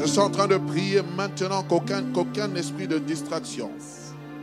Je suis en train de prier maintenant qu'aucun esprit de distraction,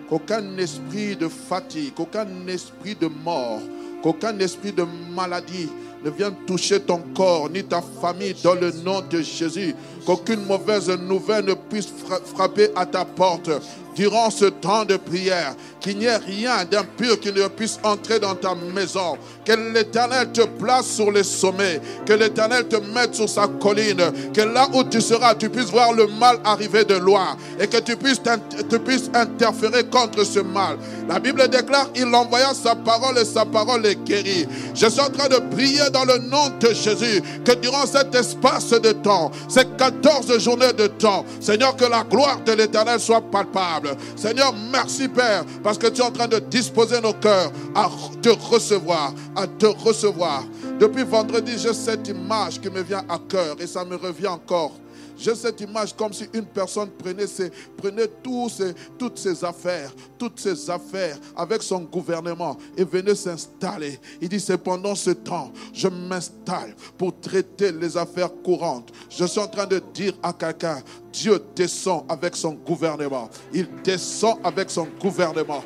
qu'aucun esprit de fatigue, qu'aucun esprit de mort, qu'aucun esprit de maladie ne vienne toucher ton corps ni ta famille dans le nom de Jésus. Qu'aucune mauvaise nouvelle ne puisse frapper à ta porte durant ce temps de prière, qu'il n'y ait rien d'impur qui ne puisse entrer dans ta maison. Que l'Éternel te place sur les sommets, que l'Éternel te mette sur sa colline, que là où tu seras, tu puisses voir le mal arriver de loin et que tu puisses, tu puisses interférer contre ce mal. La Bible déclare, il envoya sa parole et sa parole est guérie. Je suis en train de prier dans le nom de Jésus que durant cet espace de temps, ces 14 journées de temps, Seigneur, que la gloire de l'Éternel soit palpable. Seigneur, merci Père, parce que tu es en train de disposer nos cœurs à te recevoir, à te recevoir. Depuis vendredi, j'ai cette image qui me vient à cœur et ça me revient encore. J'ai cette image comme si une personne prenait, ses, prenait toutes ses affaires, toutes ses affaires avec son gouvernement et venait s'installer. Il dit, c'est pendant ce temps, je m'installe pour traiter les affaires courantes. Je suis en train de dire à quelqu'un, Dieu descend avec son gouvernement. Il descend avec son gouvernement.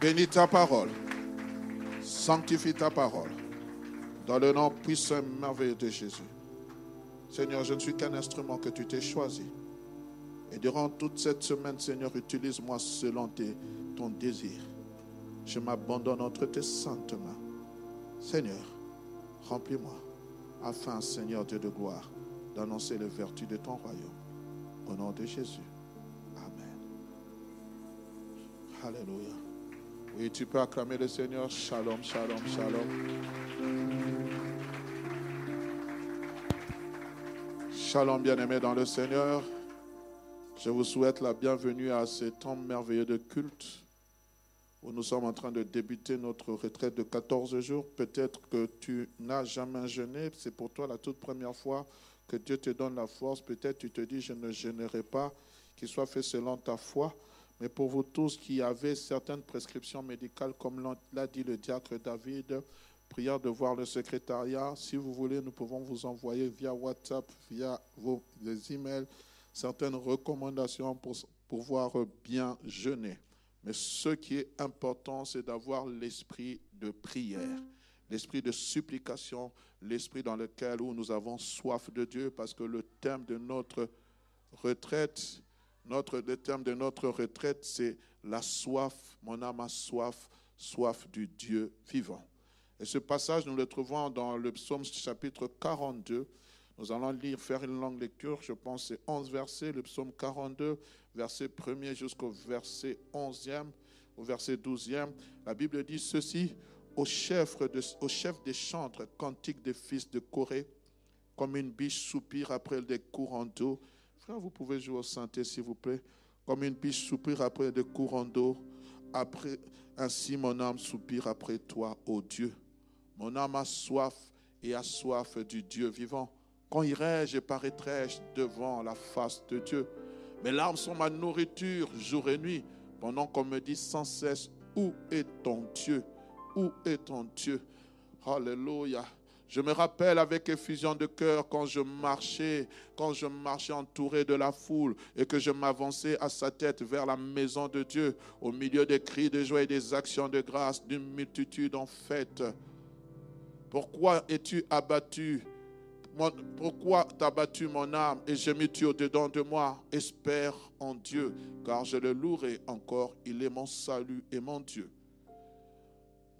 Bénis ta parole. Sanctifie ta parole. Dans le nom puissant et merveilleux de Jésus. Seigneur, je ne suis qu'un instrument que tu t'es choisi. Et durant toute cette semaine, Seigneur, utilise-moi selon ton désir. Je m'abandonne entre tes saintes mains. Seigneur, remplis-moi, afin, Seigneur Dieu de gloire, d'annoncer les vertus de ton royaume. Au nom de Jésus. Amen. Alléluia. Oui, tu peux acclamer le Seigneur. Shalom, shalom, shalom. Shalom, bien-aimés dans le Seigneur. Je vous souhaite la bienvenue à ce temps merveilleux de culte où nous sommes en train de débuter notre retraite de 14 jours. Peut-être que tu n'as jamais jeûné, c'est pour toi la toute première fois que Dieu te donne la force. Peut-être tu te dis, je ne jeûnerai pas, qu'il soit fait selon ta foi. Mais pour vous tous qui avez certaines prescriptions médicales, comme l'a dit le diacre David, prière de voir le secrétariat. Si vous voulez, nous pouvons vous envoyer via WhatsApp, via vos emails, certaines recommandations pour pouvoir bien jeûner. Mais ce qui est important, c'est d'avoir l'esprit de prière, l'esprit de supplication, l'esprit dans lequel où nous avons soif de Dieu, parce que le thème de notre retraite, notre, le terme de notre retraite, c'est la soif, mon âme a soif, soif du Dieu vivant. Et ce passage, nous le trouvons dans le psaume chapitre 42. Nous allons lire, faire une longue lecture, je pense c'est 11 versets, le psaume 42, verset 1er jusqu'au verset 11e, au verset 12e. La Bible dit ceci, au chef, de, au chef des chantres, cantique des fils de Corée, comme une biche soupire après des courants d'eau, Frère, vous pouvez jouer au synthé, s'il vous plaît. Comme une biche soupire après des courants d'eau. Après, ainsi mon âme soupire après toi, ô Dieu. Mon âme a soif et a soif du Dieu vivant. Quand irai-je et paraîtrai-je devant la face de Dieu Mes larmes sont ma nourriture jour et nuit, pendant qu'on me dit sans cesse, où est ton Dieu? Où est ton Dieu? Alléluia. Je me rappelle avec effusion de cœur quand je marchais, quand je marchais entouré de la foule et que je m'avançais à sa tête vers la maison de Dieu, au milieu des cris de joie et des actions de grâce d'une multitude en fête. Pourquoi es-tu abattu Pourquoi t'as battu mon âme et gémis-tu au-dedans de moi? Espère en Dieu, car je le louerai encore. Il est mon salut et mon Dieu.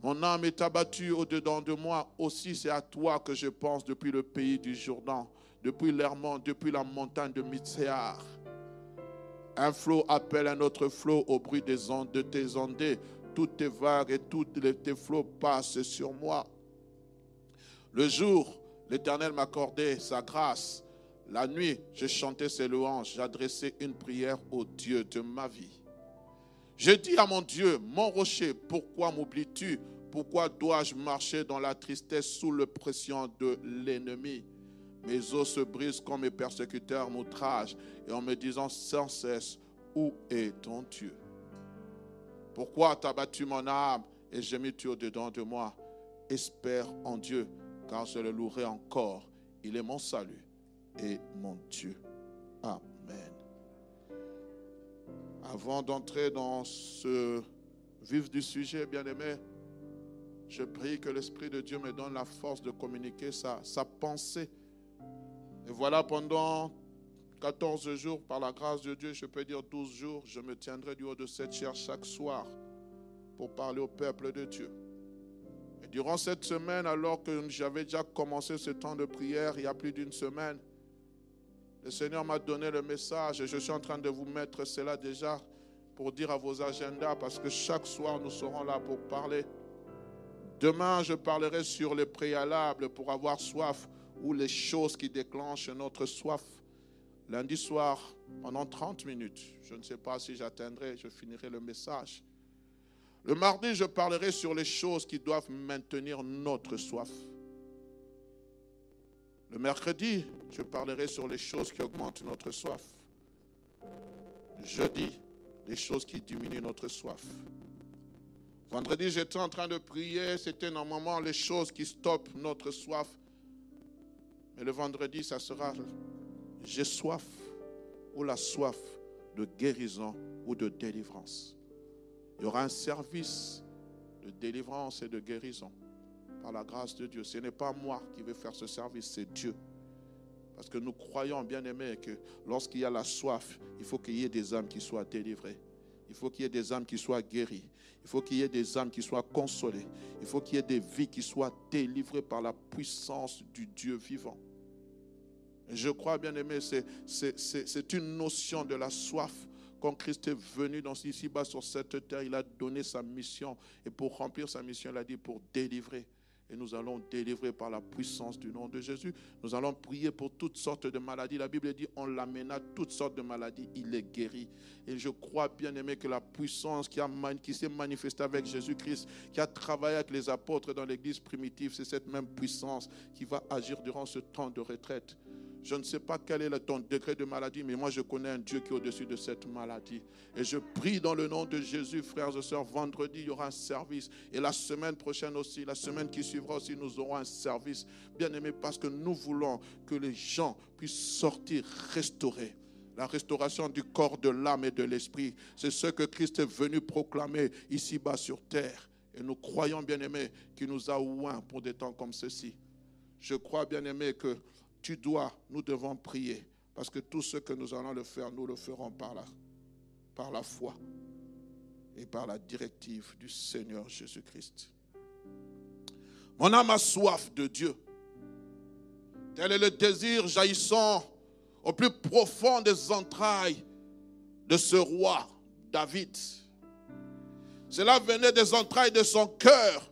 Mon âme est abattue au-dedans de moi. Aussi, c'est à toi que je pense depuis le pays du Jourdain, depuis l'Hermont, depuis la montagne de Mitséar. Un flot appelle un autre flot au bruit des ondes de tes ondées. Toutes tes vagues et tous tes flots passent sur moi. Le jour, l'Éternel m'accordait sa grâce. La nuit, je chantais ses louanges. J'adressais une prière au Dieu de ma vie. Je dis à mon Dieu, mon rocher, pourquoi m'oublies-tu? Pourquoi dois-je marcher dans la tristesse sous l'oppression de l'ennemi? Mes os se brisent quand mes persécuteurs m'outragent et en me disant sans cesse, où est ton Dieu? Pourquoi t'as battu mon âme et j'ai mis tu au-dedans de moi? Espère en Dieu, car je le louerai encore. Il est mon salut et mon Dieu. Amen. Avant d'entrer dans ce vif du sujet, bien-aimé, je prie que l'Esprit de Dieu me donne la force de communiquer sa, sa pensée. Et voilà, pendant 14 jours, par la grâce de Dieu, je peux dire 12 jours, je me tiendrai du haut de cette chair chaque soir pour parler au peuple de Dieu. Durant cette semaine, alors que j'avais déjà commencé ce temps de prière il y a plus d'une semaine, le Seigneur m'a donné le message et je suis en train de vous mettre cela déjà pour dire à vos agendas parce que chaque soir nous serons là pour parler. Demain, je parlerai sur les préalables pour avoir soif ou les choses qui déclenchent notre soif. Lundi soir, pendant 30 minutes, je ne sais pas si j'atteindrai, je finirai le message. Le mardi, je parlerai sur les choses qui doivent maintenir notre soif. Le mercredi, je parlerai sur les choses qui augmentent notre soif. jeudi, les choses qui diminuent notre soif. Vendredi, j'étais en train de prier, c'était normalement les choses qui stoppent notre soif. Mais le vendredi, ça sera j'ai soif ou la soif de guérison ou de délivrance. Il y aura un service de délivrance et de guérison par la grâce de Dieu. Ce n'est pas moi qui vais faire ce service, c'est Dieu. Parce que nous croyons, bien aimés, que lorsqu'il y a la soif, il faut qu'il y ait des âmes qui soient délivrées. Il faut qu'il y ait des âmes qui soient guéries. Il faut qu'il y ait des âmes qui soient consolées. Il faut qu'il y ait des vies qui soient délivrées par la puissance du Dieu vivant. je crois, bien aimé, c'est une notion de la soif. Quand Christ est venu dans, ici-bas sur cette terre, il a donné sa mission. Et pour remplir sa mission, il a dit pour délivrer et nous allons délivrer par la puissance du nom de Jésus. Nous allons prier pour toutes sortes de maladies. La Bible dit on l'amène à toutes sortes de maladies. Il est guéri. Et je crois bien aimé que la puissance qui, qui s'est manifestée avec Jésus-Christ, qui a travaillé avec les apôtres dans l'église primitive, c'est cette même puissance qui va agir durant ce temps de retraite. Je ne sais pas quel est ton degré de maladie, mais moi je connais un Dieu qui est au-dessus de cette maladie. Et je prie dans le nom de Jésus, frères et sœurs, vendredi, il y aura un service. Et la semaine prochaine aussi, la semaine qui suivra aussi, nous aurons un service. Bien aimé, parce que nous voulons que les gens puissent sortir restaurés. La restauration du corps, de l'âme et de l'esprit, c'est ce que Christ est venu proclamer ici-bas sur terre. Et nous croyons, bien aimé, qu'il nous a oint pour des temps comme ceci. Je crois, bien aimé, que tu dois, nous devons prier. Parce que tout ce que nous allons le faire, nous le ferons par la, foi et par la directive du Seigneur Jésus-Christ. Mon âme a soif de Dieu. Tel est le désir jaillissant au plus profond des entrailles de ce roi David. Cela venait des entrailles de son cœur.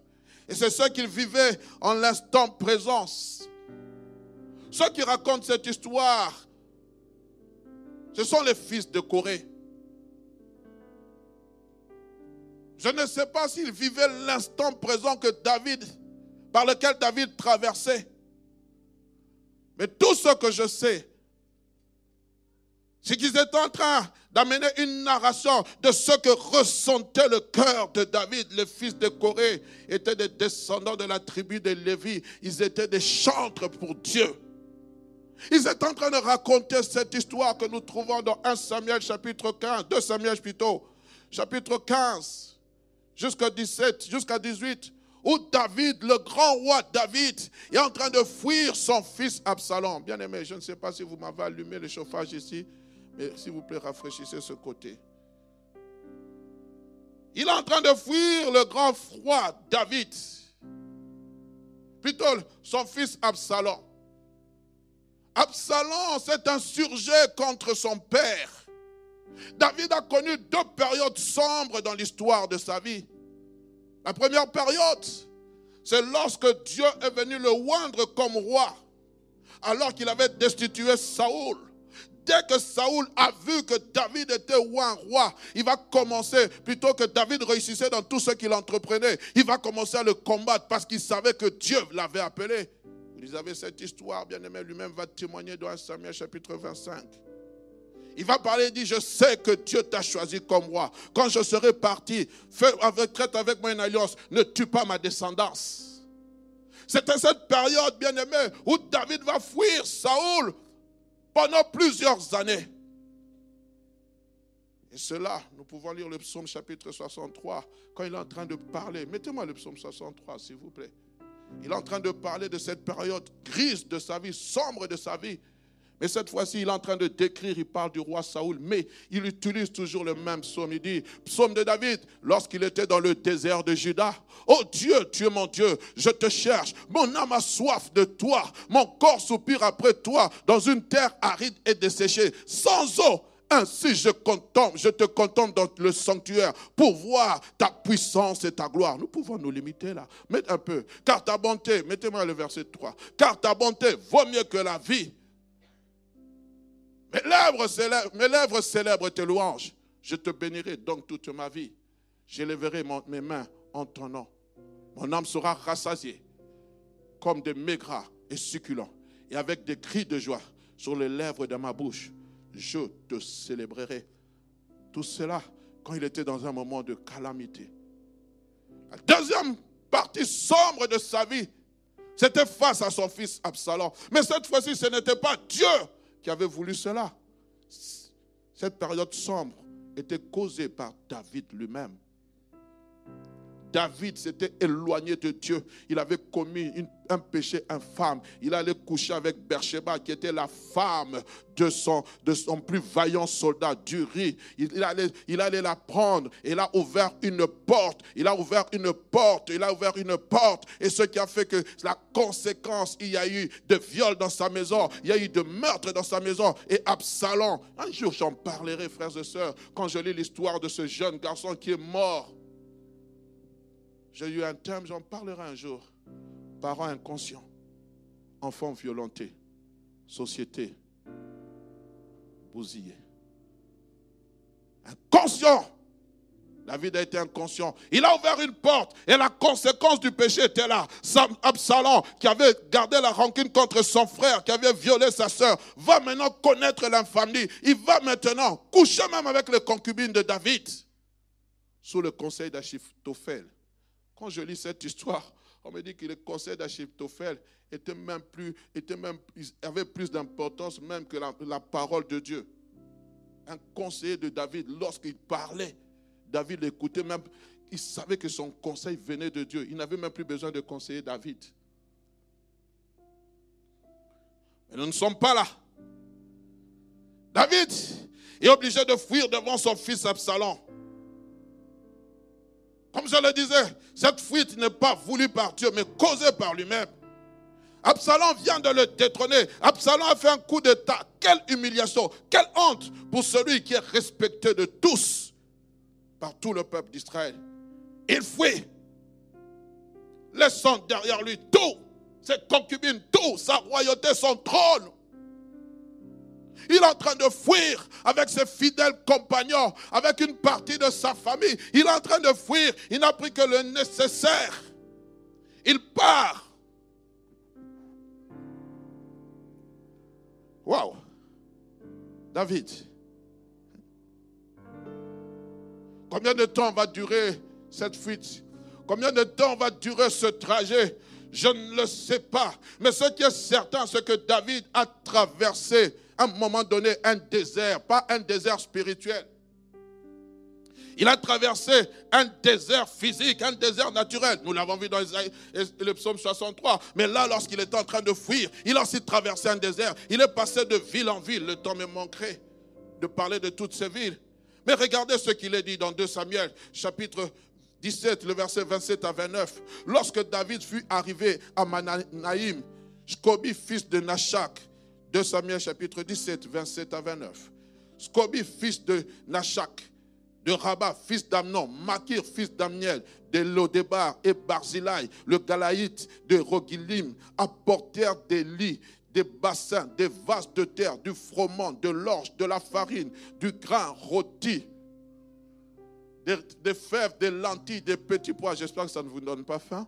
Et c'est ce qu'il vivait en l'instant présence. Ceux qui racontent cette histoire, ce sont les fils de Corée. Je ne sais pas s'ils vivaient l'instant présent que David, par lequel David traversait. Mais tout ce que je sais, c'est qu'ils étaient en train d'amener une narration de ce que ressentait le cœur de David. Les fils de Corée étaient des descendants de la tribu de Lévi. Ils étaient des chantres pour Dieu. Ils étaient en train de raconter cette histoire que nous trouvons dans 1 Samuel chapitre 15, 2 Samuel plutôt, chapitre 15, jusqu'à 17, jusqu'à 18, où David, le grand roi David, est en train de fuir son fils Absalom. Bien aimé, je ne sais pas si vous m'avez allumé le chauffage ici, mais s'il vous plaît, rafraîchissez ce côté. Il est en train de fuir le grand roi David, plutôt son fils Absalom. Absalom s'est insurgé contre son père. David a connu deux périodes sombres dans l'histoire de sa vie. La première période, c'est lorsque Dieu est venu le oindre comme roi, alors qu'il avait destitué Saoul. Dès que Saoul a vu que David était roi, il va commencer, plutôt que David réussissait dans tout ce qu'il entreprenait, il va commencer à le combattre parce qu'il savait que Dieu l'avait appelé. Vous avez cette histoire, bien-aimé, lui-même va témoigner dans 1 Samuel chapitre 25. Il va parler, il dit, je sais que Dieu t'a choisi comme roi. Quand je serai parti, fais avec, traite avec moi une alliance, ne tue pas ma descendance. C'était cette période, bien aimé, où David va fuir Saoul pendant plusieurs années. Et cela, nous pouvons lire le psaume chapitre 63, quand il est en train de parler. Mettez-moi le psaume 63, s'il vous plaît. Il est en train de parler de cette période grise de sa vie, sombre de sa vie. Mais cette fois-ci, il est en train de décrire, il parle du roi Saoul, mais il utilise toujours le même psaume. Il dit, psaume de David, lorsqu'il était dans le désert de Juda. Oh Dieu, tu es mon Dieu, je te cherche. Mon âme a soif de toi. Mon corps soupire après toi dans une terre aride et desséchée, sans eau. Ainsi je contemple, je te contemple dans le sanctuaire pour voir ta puissance et ta gloire. Nous pouvons nous limiter là. Mettez un peu. Car ta bonté, mettez-moi le verset 3. Car ta bonté vaut mieux que la vie mes lèvres, célèbrent, mes lèvres célèbrent tes louanges. Je te bénirai donc toute ma vie. J'élèverai mes mains en ton nom. Mon âme sera rassasiée comme des maigres et succulents. Et avec des cris de joie sur les lèvres de ma bouche, je te célébrerai. Tout cela quand il était dans un moment de calamité. La deuxième partie sombre de sa vie, c'était face à son fils Absalom. Mais cette fois-ci, ce n'était pas Dieu qui avait voulu cela. Cette période sombre était causée par David lui-même. David s'était éloigné de Dieu. Il avait commis un péché infâme. Il allait coucher avec Bersheba, qui était la femme de son, plus vaillant soldat, Duri. Il, allait, il allait la prendre. Il a ouvert une porte. Il a ouvert une porte. Il a ouvert une porte. Et ce qui a fait que la conséquence, il y a eu de viols dans sa maison. Il y a eu de meurtres dans sa maison. Et Absalom, un jour j'en parlerai, frères et sœurs, quand je lis l'histoire de ce jeune garçon qui est mort j'ai eu un thème, j'en parlerai un jour. Parents inconscients, enfants violentés, société bousillée. Inconscient. David a été inconscient. Il a ouvert une porte et la conséquence du péché était là. Absalom, qui avait gardé la rancune contre son frère, qui avait violé sa soeur, va maintenant connaître l'infamie. Il va maintenant coucher même avec les concubines de David sous le conseil d'Achitophel. Quand je lis cette histoire, on me dit que le conseil d'Achitophel était même plus, était même, avait plus d'importance même que la, parole de Dieu. Un conseiller de David, lorsqu'il parlait, David l'écoutait même, il savait que son conseil venait de Dieu. Il n'avait même plus besoin de conseiller David. Mais nous ne sommes pas là. David est obligé de fuir devant son fils Absalom. Comme je le disais, cette fuite n'est pas voulue par Dieu, mais causée par lui-même. Absalom vient de le détrôner. Absalom a fait un coup d'état. Quelle humiliation, quelle honte pour celui qui est respecté de tous par tout le peuple d'Israël. Il fuit, laissant derrière lui tout, ses concubines, tout, sa royauté, son trône. Il est en train de fuir avec ses fidèles compagnons, avec une partie de sa famille. Il est en train de fuir. Il n'a pris que le nécessaire. Il part. Waouh. David. Combien de temps va durer cette fuite? Combien de temps va durer ce trajet? Je ne le sais pas. Mais ce qui est certain, c'est que David a traversé un moment donné un désert, pas un désert spirituel. Il a traversé un désert physique, un désert naturel. Nous l'avons vu dans le psaume 63. Mais là, lorsqu'il était en train de fuir, il a aussi traversé un désert. Il est passé de ville en ville. Le temps me manquerait de parler de toutes ces villes. Mais regardez ce qu'il est dit dans 2 Samuel, chapitre 17, le verset 27 à 29. Lorsque David fut arrivé à Manaïm, Scobi, fils de Nachak, 2 Samuel chapitre 17, 27 à 29. Scobi, fils de Nachak, de Rabat, fils d'Amnon, Makir, fils d'Amniel, de Lodebar et Barzilai, le Galaïte de Rogilim, apportèrent des lits, des bassins, des vases de terre, du froment, de l'orge, de la farine, du grain rôti, des fèves, des lentilles, des petits pois. J'espère que ça ne vous donne pas faim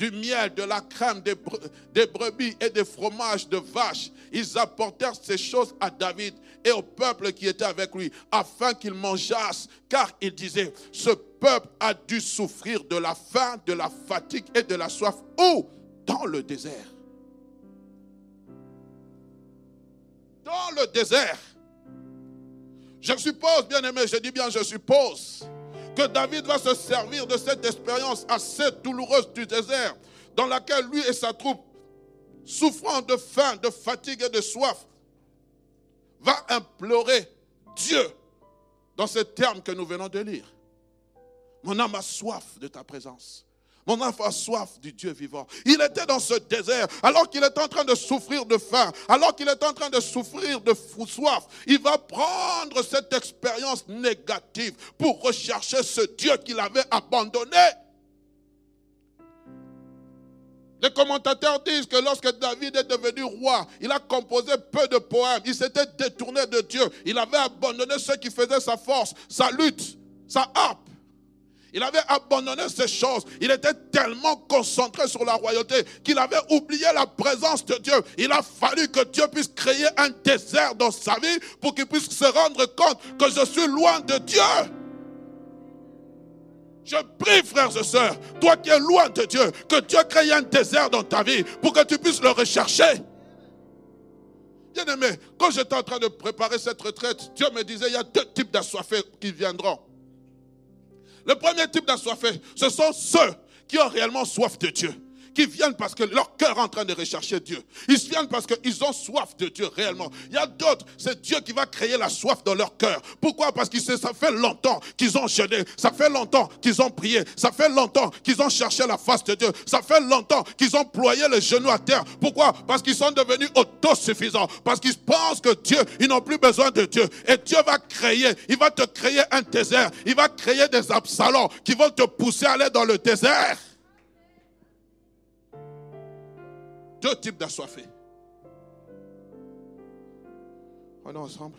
du miel, de la crème, des, brebis et des fromages de vaches. Ils apportèrent ces choses à David et au peuple qui était avec lui, afin qu'ils mangeassent, car il disait, ce peuple a dû souffrir de la faim, de la fatigue et de la soif. Où? Dans le désert. Dans le désert. Je suppose, bien aimé, je dis bien je suppose, David va se servir de cette expérience assez douloureuse du désert, dans laquelle lui et sa troupe, souffrant de faim, de fatigue et de soif, va implorer Dieu dans ces termes que nous venons de lire. Mon âme a soif de ta présence. Mon âme a soif du Dieu vivant. Il était dans ce désert alors qu'il est en train de souffrir de faim, alors qu'il est en train de souffrir de soif. Il va prendre cette expérience négative pour rechercher ce Dieu qu'il avait abandonné. Les commentateurs disent que lorsque David est devenu roi, il a composé peu de poèmes. Il s'était détourné de Dieu. Il avait abandonné ce qui faisait sa force, sa lutte, sa harpe. Il avait abandonné ces choses. Il était tellement concentré sur la royauté qu'il avait oublié la présence de Dieu. Il a fallu que Dieu puisse créer un désert dans sa vie pour qu'il puisse se rendre compte que je suis loin de Dieu. Je prie, frères et sœurs, toi qui es loin de Dieu, que Dieu crée un désert dans ta vie pour que tu puisses le rechercher. Bien aimé, quand j'étais en train de préparer cette retraite, Dieu me disait, il y a deux types d'assoiffés qui viendront. Le premier type d'assoiffés, ce sont ceux qui ont réellement soif de Dieu qui viennent parce que leur cœur est en train de rechercher Dieu. Ils viennent parce qu'ils ont soif de Dieu réellement. Il y a d'autres, c'est Dieu qui va créer la soif dans leur cœur. Pourquoi? Parce que ça fait longtemps qu'ils ont jeûné, ça fait longtemps qu'ils ont prié, ça fait longtemps qu'ils ont cherché la face de Dieu, ça fait longtemps qu'ils ont ployé les genoux à terre. Pourquoi? Parce qu'ils sont devenus autosuffisants, parce qu'ils pensent que Dieu, ils n'ont plus besoin de Dieu. Et Dieu va créer, il va te créer un désert, il va créer des absalons qui vont te pousser à aller dans le désert. Deux types d'assoiffés. On est ensemble.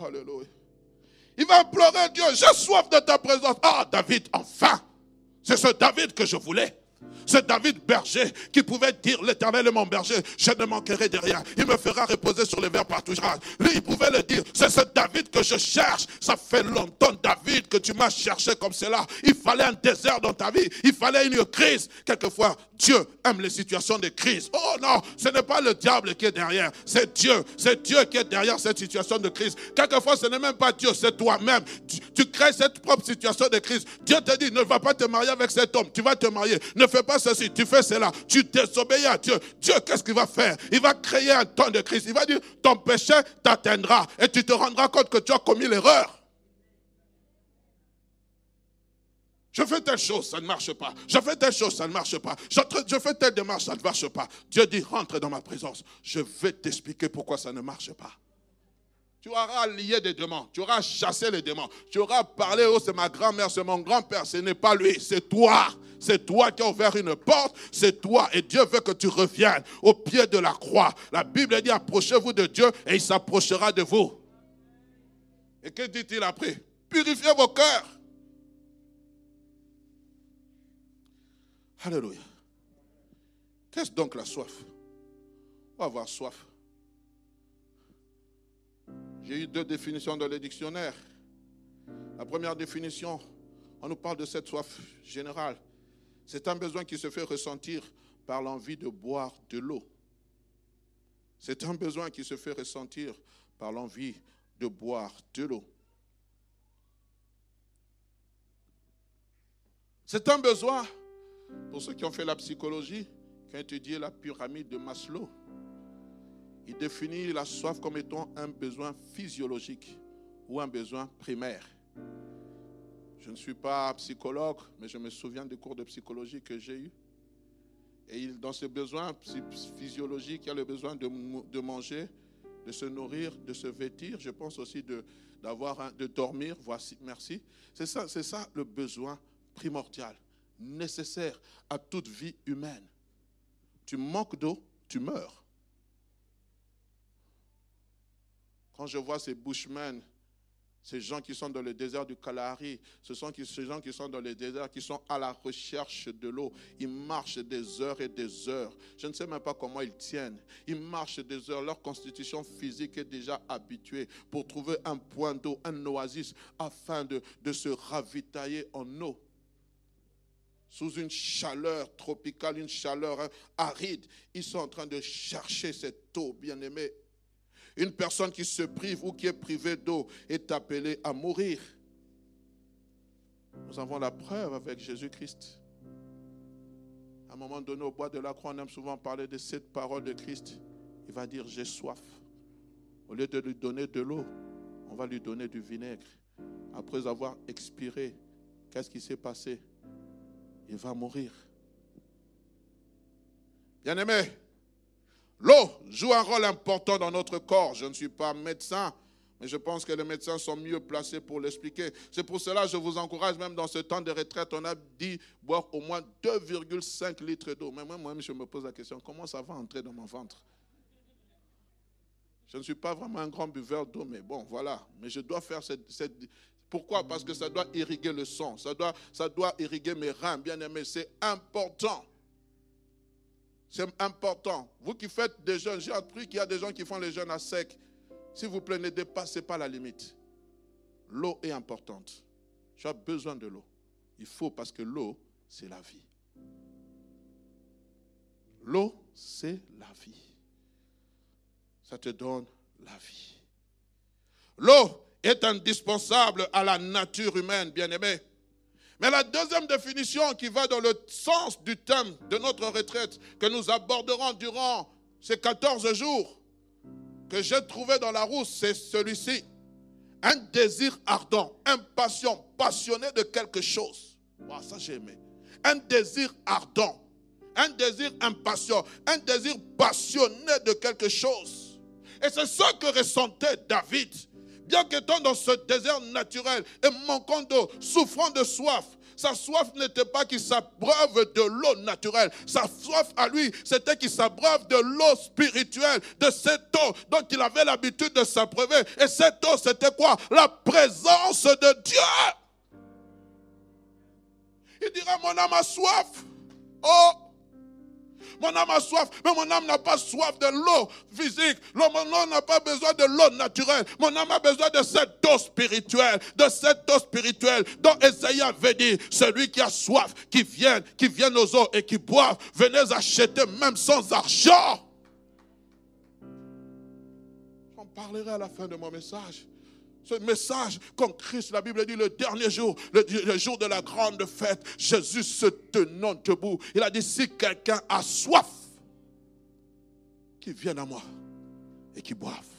Alléluia. Il va implorer Dieu, j'ai soif de ta présence. Ah, David, enfin. C'est ce David que je voulais. C'est David berger qui pouvait dire l'éternel est mon berger, je ne manquerai de rien. Il me fera reposer sur les verts partout. Lui, il pouvait le dire. C'est ce David que je cherche. Ça fait longtemps, David, que tu m'as cherché comme cela. Il fallait un désert dans ta vie. Il fallait une crise. Quelquefois, Dieu aime les situations de crise. Oh non, ce n'est pas le diable qui est derrière. C'est Dieu. C'est Dieu qui est derrière cette situation de crise. Quelquefois, ce n'est même pas Dieu, c'est toi-même. Tu, crées cette propre situation de crise. Dieu te dit, ne va pas te marier avec cet homme. Tu vas te marier. Ne fais pas ceci, tu fais cela, tu désobéis à Dieu. Dieu, qu'est-ce qu'il va faire? Il va créer un temps de crise. Il va dire, ton péché t'atteindra et tu te rendras compte que tu as commis l'erreur. Je fais telle chose, ça ne marche pas. Je fais telle chose, ça ne marche pas. Je, fais telle démarche, ça ne marche pas. Dieu dit, rentre dans ma présence. Je vais t'expliquer pourquoi ça ne marche pas. Tu auras lié des démons, tu auras chassé les démons, tu auras parlé, oh c'est ma grand-mère, c'est mon grand-père, ce n'est pas lui, c'est toi. C'est toi qui as ouvert une porte, c'est toi. Et Dieu veut que tu reviennes au pied de la croix. La Bible dit, approchez-vous de Dieu et il s'approchera de vous. Et que dit-il après? Purifiez vos cœurs. Alléluia. Qu'est-ce donc la soif? Va avoir soif. J'ai eu deux définitions dans le dictionnaire. La première définition, on nous parle de cette soif générale. C'est un besoin qui se fait ressentir par l'envie de boire de l'eau. C'est un besoin qui se fait ressentir par l'envie de boire de l'eau. C'est un besoin, pour ceux qui ont fait la psychologie, qui ont étudié la pyramide de Maslow, il définit la soif comme étant un besoin physiologique ou un besoin primaire. Je ne suis pas psychologue, mais je me souviens des cours de psychologie que j'ai eus. Et dans ce besoin physiologique, il y a le besoin de, manger, de se nourrir, de se vêtir. Je pense aussi de, de dormir. Voici, merci. C'est ça, c'est ça le besoin primordial, nécessaire à toute vie humaine. Tu manques d'eau, tu meurs. Quand je vois ces bushmen, ces gens qui sont dans le désert du Kalahari, ce sont ces gens qui sont dans le désert, qui sont à la recherche de l'eau. Ils marchent des heures et des heures. Je ne sais même pas comment ils tiennent. Ils marchent des heures. Leur constitution physique est déjà habituée pour trouver un point d'eau, un oasis, afin de, de se ravitailler en eau. Sous une chaleur tropicale, une chaleur hein, aride. Ils sont en train de chercher cette eau, bien-aimée. Une personne qui se prive ou qui est privée d'eau est appelée à mourir. Nous avons la preuve avec Jésus-Christ. À un moment donné, au bois de la croix, on aime souvent parler de cette parole de Christ. Il va dire, j'ai soif. Au lieu de lui donner de l'eau, on va lui donner du vinaigre. Après avoir expiré, qu'est-ce qui s'est passé? Il va mourir. Bien-aimé, l'eau joue un rôle important dans notre corps. Je ne suis pas médecin, mais je pense que les médecins sont mieux placés pour l'expliquer. C'est pour cela que je vous encourage, même dans ce temps de retraite, on a dit boire au moins 2,5 litres d'eau. Mais moi, moi, je me pose la question, comment ça va entrer dans mon ventre? Je ne suis pas vraiment un grand buveur d'eau, mais bon, voilà. Mais je dois faire cette... Pourquoi? Parce que ça doit irriguer le sang, ça doit, irriguer mes reins, bien aimé. C'est important. C'est important. Vous qui faites des jeûnes, j'ai appris qu'il y a des gens qui font les jeûnes à sec. S'il vous plaît, ne dépassez pas la limite. L'eau est importante. Tu as besoin de l'eau. Il faut parce que l'eau, c'est la vie. L'eau, c'est la vie. Ça te donne la vie. L'eau est indispensable à la nature humaine, bien-aimé. Mais la deuxième définition qui va dans le sens du thème de notre retraite que nous aborderons durant ces 14 jours, que j'ai trouvé dans la roue, c'est celui-ci. Un désir ardent, impatient, passionné de quelque chose. ça j'ai aimé. Un désir ardent, un désir impatient, un désir passionné de quelque chose. Et c'est ce que ressentait David. Bien qu'étant dans ce désert naturel et manquant d'eau, souffrant de soif, sa soif n'était pas qu'il s'abreuve de l'eau naturelle. Sa soif à lui, c'était qu'il s'abreuve de l'eau spirituelle, de cette eau dont il avait l'habitude de s'abreuver. Et cette eau, c'était quoi? La présence de Dieu. Il dira, mon âme a soif. Oh, mon âme a soif, mais mon âme n'a pas soif de l'eau physique. Mon âme n'a pas besoin de l'eau naturelle. Mon âme a besoin de cette eau spirituelle, de cette eau spirituelle dont Esaïe avait dit, celui qui a soif, qui vienne, qui vienne aux eaux et qui boive, venez acheter même sans argent. J'en parlerai à la fin de mon message ce message comme Christ, la Bible dit le dernier jour, le, jour de la grande fête, Jésus se tenant debout. Il a dit, si quelqu'un a soif, qu'il vienne à moi et qu'il boive.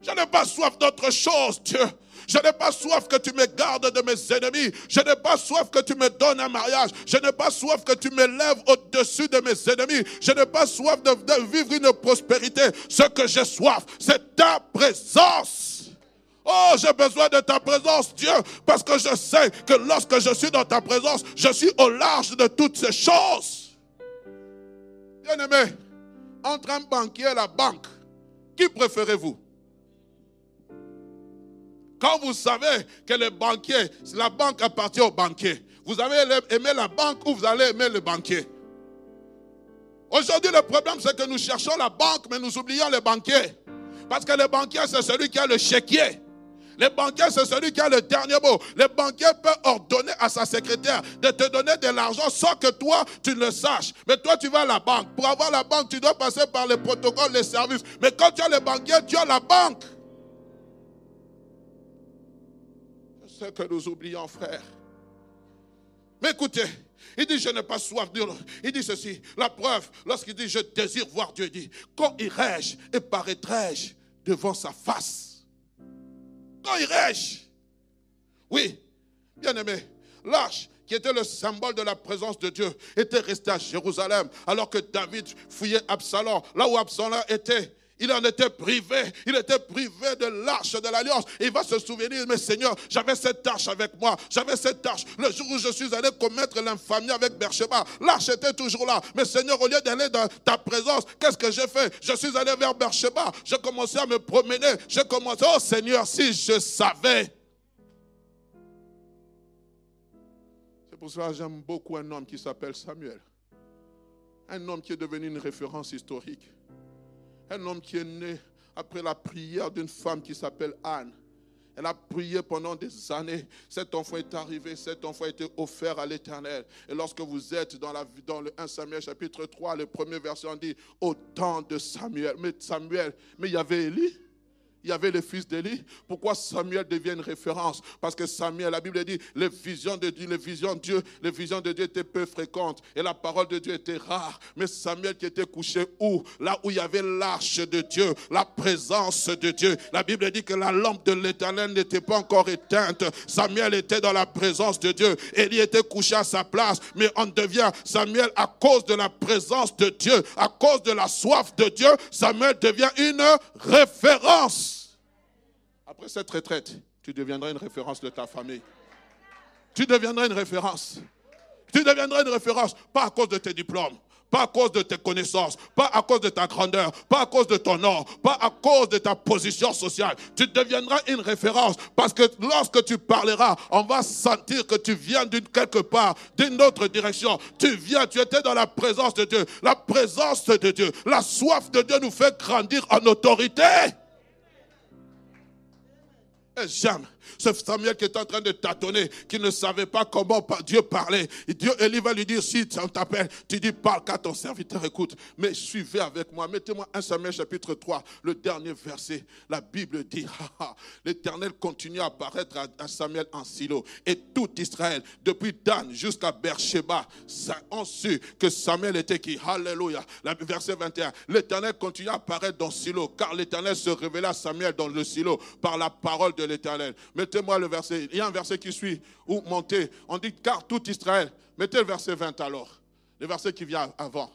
Je n'ai pas soif d'autre chose, Dieu. Je n'ai pas soif que tu me gardes de mes ennemis. Je n'ai pas soif que tu me donnes un mariage. Je n'ai pas soif que tu m'élèves au-dessus de mes ennemis. Je n'ai pas soif de, de vivre une prospérité. Ce que j'ai soif, c'est ta présence. Oh, j'ai besoin de ta présence, Dieu, parce que je sais que lorsque je suis dans ta présence, je suis au large de toutes ces choses. Bien-aimé, entre un banquier et la banque, qui préférez-vous? Quand vous savez que le banquier, la banque appartient au banquier, vous avez aimé la banque ou vous allez aimer le banquier? Aujourd'hui, le problème, c'est que nous cherchons la banque, mais nous oublions le banquier. Parce que le banquier, c'est celui qui a le chéquier. Le banquier, c'est celui qui a le dernier mot. Le banquier peut ordonner à sa secrétaire de te donner de l'argent sans que toi, tu le saches. Mais toi, tu vas à la banque. Pour avoir la banque, tu dois passer par les protocoles, les services. Mais quand tu as le banquier, tu as la banque. Ce que nous oublions, frère. Mais écoutez, il dit, je n'ai pas soif de Il dit ceci, la preuve, lorsqu'il dit, je désire voir Dieu, il dit, quand irai-je et paraîtrai-je devant sa face? Quand irai-je Oui, bien aimé, l'arche qui était le symbole de la présence de Dieu, était resté à Jérusalem, alors que David fouillait Absalom, là où Absalom était. Il en était privé. Il était privé de l'arche de l'alliance. Il va se souvenir, mais Seigneur, j'avais cette arche avec moi. J'avais cette arche. Le jour où je suis allé commettre l'infamie avec Bercheba, l'arche était toujours là. Mais Seigneur, au lieu d'aller dans ta présence, qu'est-ce que j'ai fait? Je suis allé vers Bercheba. J'ai commencé à me promener. J'ai commencé, oh Seigneur, si je savais. C'est pour cela que j'aime beaucoup un homme qui s'appelle Samuel. Un homme qui est devenu une référence historique. Un homme qui est né après la prière d'une femme qui s'appelle Anne. Elle a prié pendant des années. Cet enfant est arrivé, cet enfant a été offert à l'Éternel. Et lorsque vous êtes dans, la, le 1 Samuel chapitre 3, le premier verset, on dit, au temps de Samuel. Mais Samuel, mais il y avait Élie il y avait le fils d'Élie. Pourquoi Samuel devient une référence? Parce que Samuel, la Bible dit, les visions de Dieu, les visions de Dieu, les visions de Dieu étaient peu fréquentes et la parole de Dieu était rare. Mais Samuel qui était couché où? Là où il y avait l'arche de Dieu, la présence de Dieu. La Bible dit que la lampe de l'Éternel n'était pas encore éteinte. Samuel était dans la présence de Dieu. Élie était couché à sa place, mais on devient Samuel à cause de la présence de Dieu, à cause de la soif de Dieu. Samuel devient une référence. Après cette retraite, tu deviendras une référence de ta famille. Tu deviendras une référence. Tu deviendras une référence, pas à cause de tes diplômes, pas à cause de tes connaissances, pas à cause de ta grandeur, pas à cause de ton nom, pas à cause de ta position sociale. Tu deviendras une référence parce que lorsque tu parleras, on va sentir que tu viens d'une quelque part, d'une autre direction. Tu viens, tu étais dans la présence de Dieu. La présence de Dieu, la soif de Dieu nous fait grandir en autorité. Jamais. Ce Samuel qui est en train de tâtonner, qui ne savait pas comment Dieu parlait. Dieu, Élie va lui dire, si on t'appelle, tu dis, parle qu'à ton serviteur écoute. Mais suivez avec moi. Mettez-moi 1 Samuel chapitre 3, le dernier verset. La Bible dit, l'Éternel continue à apparaître à Samuel en silo. Et tout Israël, depuis Dan jusqu'à Beersheba, ont su que Samuel était qui? Alléluia. Verset 21. L'Éternel continue à apparaître dans silo, car l'Éternel se révéla à Samuel dans le silo par la parole de l'Éternel. Mettez-moi le verset. Il y a un verset qui suit, où montez. On dit car tout Israël. Mettez le verset 20 alors. Le verset qui vient avant.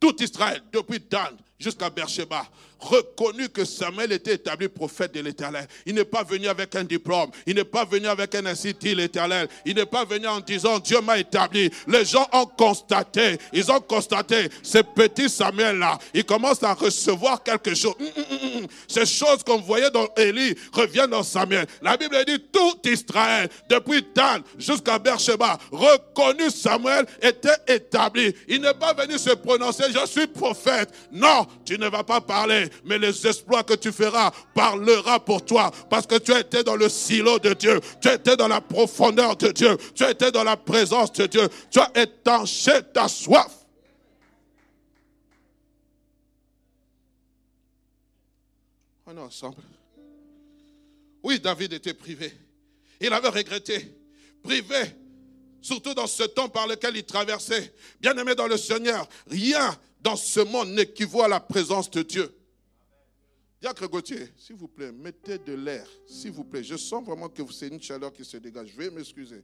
Tout Israël, depuis Dan jusqu'à Beersheba, reconnu que Samuel était établi prophète de l'Éternel. Il n'est pas venu avec un diplôme, il n'est pas venu avec un ainsi l'Éternel. Il n'est pas venu en disant Dieu m'a établi. Les gens ont constaté, ils ont constaté, ce petit Samuel-là, il commence à recevoir quelque chose. Hum, hum, hum, Ces choses qu'on voyait dans Élie reviennent dans Samuel. La Bible dit tout Israël, depuis Dan jusqu'à Beersheba, reconnu Samuel était établi. Il n'est pas venu se prononcer, je suis prophète. Non, tu ne vas pas parler, mais les exploits que tu feras parlera pour toi parce que tu as été dans le silo de Dieu, tu été dans la profondeur de Dieu, tu as été dans la présence de Dieu, tu as étanché ta soif. On est ensemble. Oui, David était privé. Il avait regretté. Privé, surtout dans ce temps par lequel il traversait. Bien aimé dans le Seigneur, rien dans ce monde n'équivaut à la présence de Dieu. Diacre Gauthier, s'il vous plaît, mettez de l'air, s'il vous plaît. Je sens vraiment que c'est une chaleur qui se dégage. Je vais m'excuser.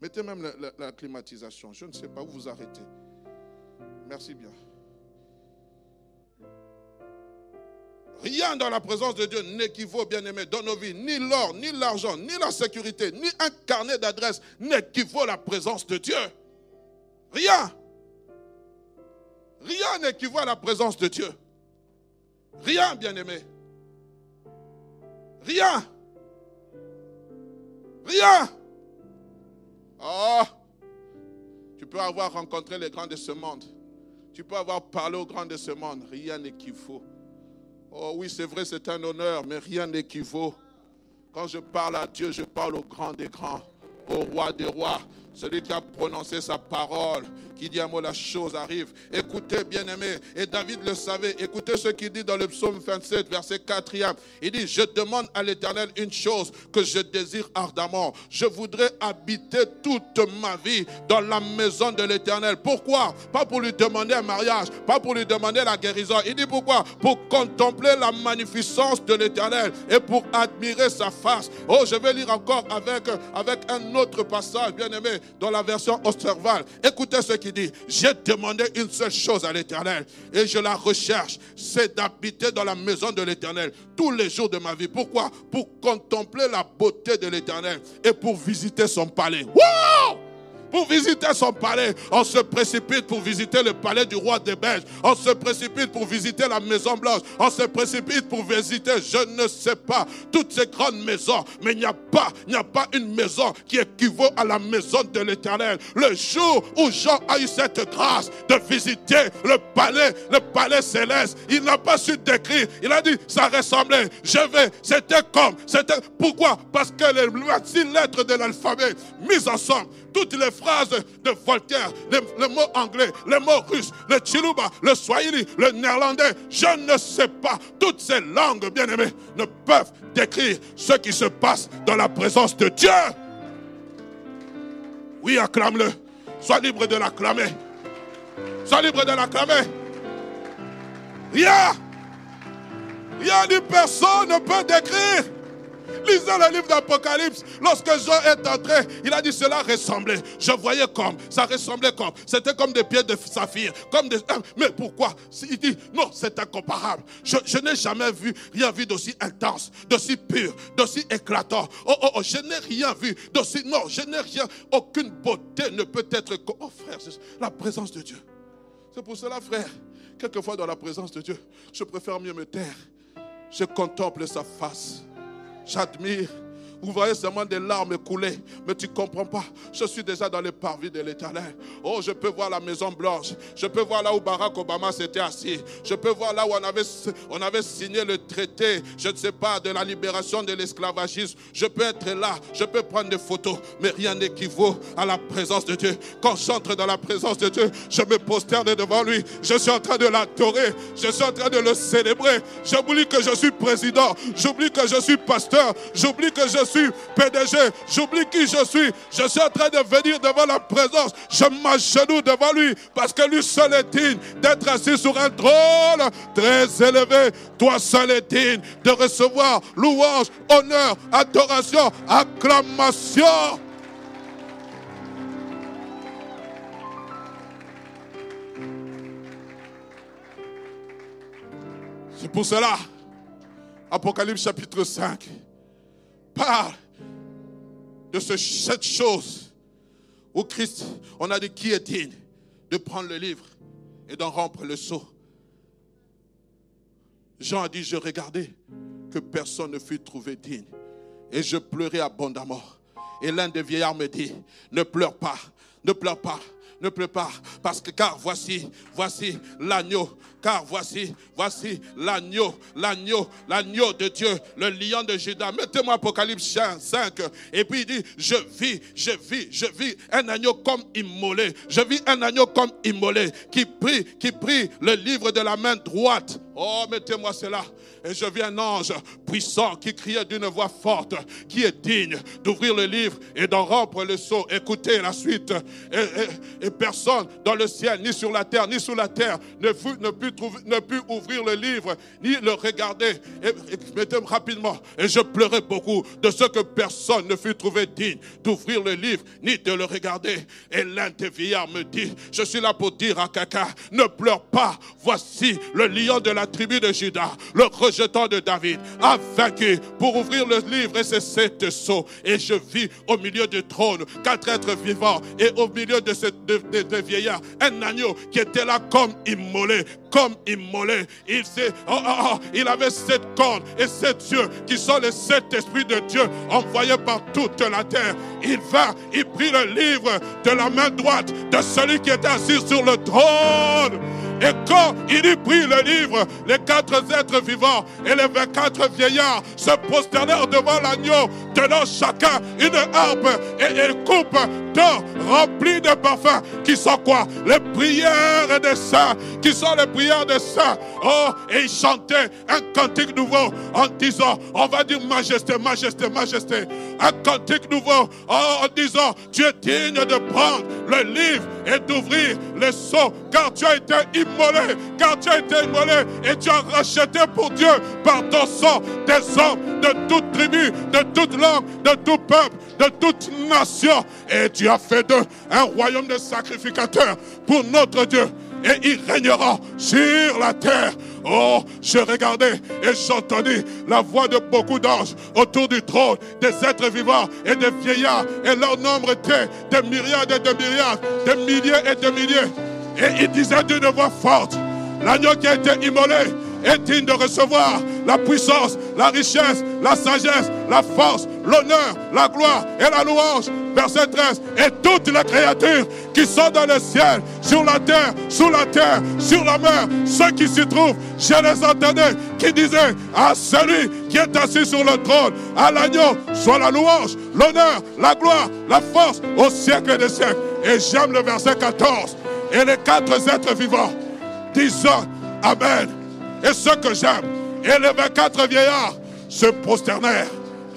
Mettez même la, climatisation. Je ne sais pas où vous arrêtez. Merci bien. Rien dans la présence de Dieu n'équivaut, bien aimé, dans nos vies. Ni l'or, ni l'argent, ni la sécurité, ni un carnet d'adresse n'équivaut la présence de Dieu. Rien. Rien n'équivaut à la présence de Dieu. Rien, bien-aimé. Rien. Rien. Oh, tu peux avoir rencontré les grands de ce monde. Tu peux avoir parlé aux grands de ce monde. Rien n'équivaut. Oh oui, c'est vrai, c'est un honneur, mais rien n'équivaut. Quand je parle à Dieu, je parle au grand des grands, au roi des rois, celui qui a prononcé sa parole, qui dit un mot, la chose arrive. Écoutez, bien-aimés, et David le savait, écoutez ce qu'il dit dans le psaume 27, verset 4 Il dit, je demande à l'Éternel une chose que je désire ardemment. Je voudrais habiter toute ma vie dans la maison de l'Éternel. Pourquoi? Pas pour lui demander un mariage, pas pour lui demander la guérison. Il dit pourquoi? Pour contempler la magnificence de l'Éternel et pour admirer sa face. Oh, je vais lire encore avec, avec un autre passage, bien-aimé, dans la version Osterval. Écoutez ce qu'il dit. J'ai demandé une seule chose à l'Éternel et je la recherche, c'est d'habiter dans la maison de l'Éternel tous les jours de ma vie. Pourquoi? Pour contempler la beauté de l'Éternel et pour visiter son palais. Pour visiter son palais. On se précipite pour visiter le palais du roi des Belges. On se précipite pour visiter la Maison Blanche. On se précipite pour visiter, je ne sais pas, toutes ces grandes maisons. Mais il n'y a pas, il n'y a pas une maison qui équivaut à la maison de l'Éternel. Le jour où Jean a eu cette grâce de visiter le palais, le palais céleste, il n'a pas su décrire. Il a dit, ça ressemblait. Je vais, c'était comme, c'était. Pourquoi? Parce que les six lettres de l'alphabet mises ensemble toutes les phrases de Voltaire, le, mot anglais, le mot russe, le chiluba, le swahili, le néerlandais, je ne sais pas, toutes ces langues, bien aimées, ne peuvent décrire ce qui se passe dans la présence de Dieu. Oui, acclame-le. Sois libre de l'acclamer. Sois libre de l'acclamer. Rien, rien ni personne ne peut décrire Lisez le livre d'Apocalypse. Lorsque Jean est entré, il a dit cela ressemblait. Je voyais comme, ça ressemblait comme. C'était comme des pieds de saphir, comme des. Hein, mais pourquoi? Il dit non, c'est incomparable. Je, n'ai jamais vu rien vu d'aussi intense, d'aussi pur, d'aussi éclatant. Oh, oh, oh, je n'ai rien vu d'aussi. Non, je n'ai rien. Aucune beauté ne peut être. Oh frère, la présence de Dieu. C'est pour cela, frère, quelquefois dans la présence de Dieu, je préfère mieux me taire. Je contemple sa face. Jadmir Vous voyez seulement des larmes couler, mais tu ne comprends pas. Je suis déjà dans les parvis de l'éternel. Oh, je peux voir la Maison Blanche. Je peux voir là où Barack Obama s'était assis. Je peux voir là où on avait, on avait signé le traité, je ne sais pas, de la libération de l'esclavagisme. Je peux être là, je peux prendre des photos, mais rien n'équivaut à la présence de Dieu. Quand j'entre dans la présence de Dieu, je me prosterne devant lui. Je suis en train de l'adorer. Je suis en train de le célébrer. J'oublie que je suis président. J'oublie que je suis pasteur. J'oublie que je suis PDG, j'oublie qui je suis. Je suis en train de venir devant la présence. Je m'agenouille devant lui parce que lui seul est digne d'être assis sur un trône très élevé. Toi seul est digne de recevoir louange, honneur, adoration, acclamation. C'est pour cela, Apocalypse chapitre 5, parle de cette chose où Christ, on a dit qui est digne de prendre le livre et d'en rompre le sceau. Jean a dit, je regardais que personne ne fut trouvé digne. Et je pleurais abondamment. Et l'un des vieillards me dit, ne pleure pas, ne pleure pas, ne pleure pas, parce que car voici, voici l'agneau car voici, voici l'agneau, l'agneau, l'agneau de Dieu, le lion de Judas. Mettez-moi Apocalypse 5. Et puis il dit, je vis, je vis, je vis un agneau comme immolé. Je vis un agneau comme immolé qui prie, qui prie le livre de la main droite. Oh, mettez-moi cela. Et je vis un ange puissant qui criait d'une voix forte, qui est digne d'ouvrir le livre et d'en rompre le sceau. Écoutez la suite. Et, personne dans le ciel, ni sur la terre, ni sous la terre, ne, fut, ne put ne put ouvrir le livre ni le regarder. Et, rapidement. Et je pleurais beaucoup de ce que personne ne fut trouvé digne d'ouvrir le livre ni de le regarder. Et l'un des vieillards me dit, je suis là pour dire à Kaka, ne pleure pas. Voici le lion de la tribu de Judas, le rejetant de David, a vaincu pour ouvrir le livre et c'est sept sceaux. Et je vis au milieu du trône quatre êtres vivants et au milieu de ces deux, vieillards, un agneau qui était là comme immolé, comme immolé. Il, oh, oh, oh, il avait sept cornes et sept yeux qui sont les sept esprits de Dieu envoyés par toute la terre. Il va, il prit le livre de la main droite de celui qui était assis sur le trône. Et quand il y prit le livre, les quatre êtres vivants et les vingt-quatre vieillards se prosternèrent devant l'agneau, tenant chacun une harpe et une coupe d'or remplie de parfums, qui sont quoi? Les prières des saints, qui sont les prières des saints? Oh, et ils chantaient un cantique nouveau en disant, on va dire majesté, majesté, majesté. Un cantique nouveau oh, en disant, tu es digne de prendre le livre et d'ouvrir les seaux, car tu as été immolé, car tu as été immolé et tu as racheté pour Dieu par ton sang des hommes de toute tribu, de toute langue, de tout peuple, de toute nation. Et tu as fait d'eux un royaume de sacrificateurs pour notre Dieu. Et il régnera sur la terre. Oh, je regardais et j'entendis la voix de beaucoup d'anges autour du trône, des êtres vivants et des vieillards. Et leur nombre était de myriades et de myriades, de milliers et de milliers. Et ils disaient d'une voix forte, l'agneau qui a été immolé est digne de recevoir la puissance, la richesse, la sagesse, la force, l'honneur, la gloire et la louange? Verset 13. Et toutes les créatures qui sont dans le ciel, sur la terre, sous la terre, sur la mer, ceux qui s'y trouvent, je les entendais qui disaient à celui qui est assis sur le trône, à l'agneau, soit la louange, l'honneur, la gloire, la force au siècle des siècles. Et j'aime le verset 14. Et les quatre êtres vivants disent Amen. Et ce que j'aime, et les 24 vieillards se prosternèrent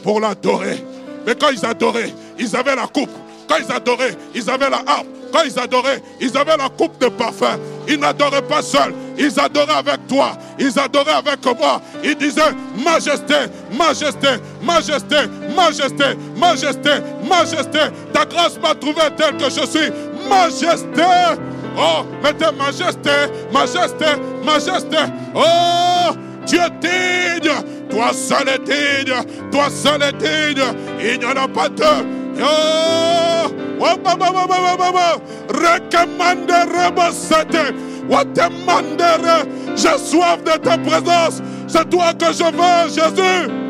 pour l'adorer. Mais quand ils adoraient, ils avaient la coupe. Quand ils adoraient, ils avaient la harpe. Quand ils adoraient, ils avaient la coupe de parfum. Ils n'adoraient pas seuls, ils adoraient avec toi. Ils adoraient avec moi. Ils disaient Majesté, Majesté, Majesté, Majesté, Majesté, Majesté. Ta grâce m'a trouvé tel que je suis. Majesté. Oh, mais ta majesté, majesté, majesté. Oh, es digne. Toi seul est digne. Toi seul est digne. Il n'y en a pas deux. Oh, oh, maman, maman, maman. Recommandere, J'ai soif de ta présence. C'est toi que je veux, Jésus.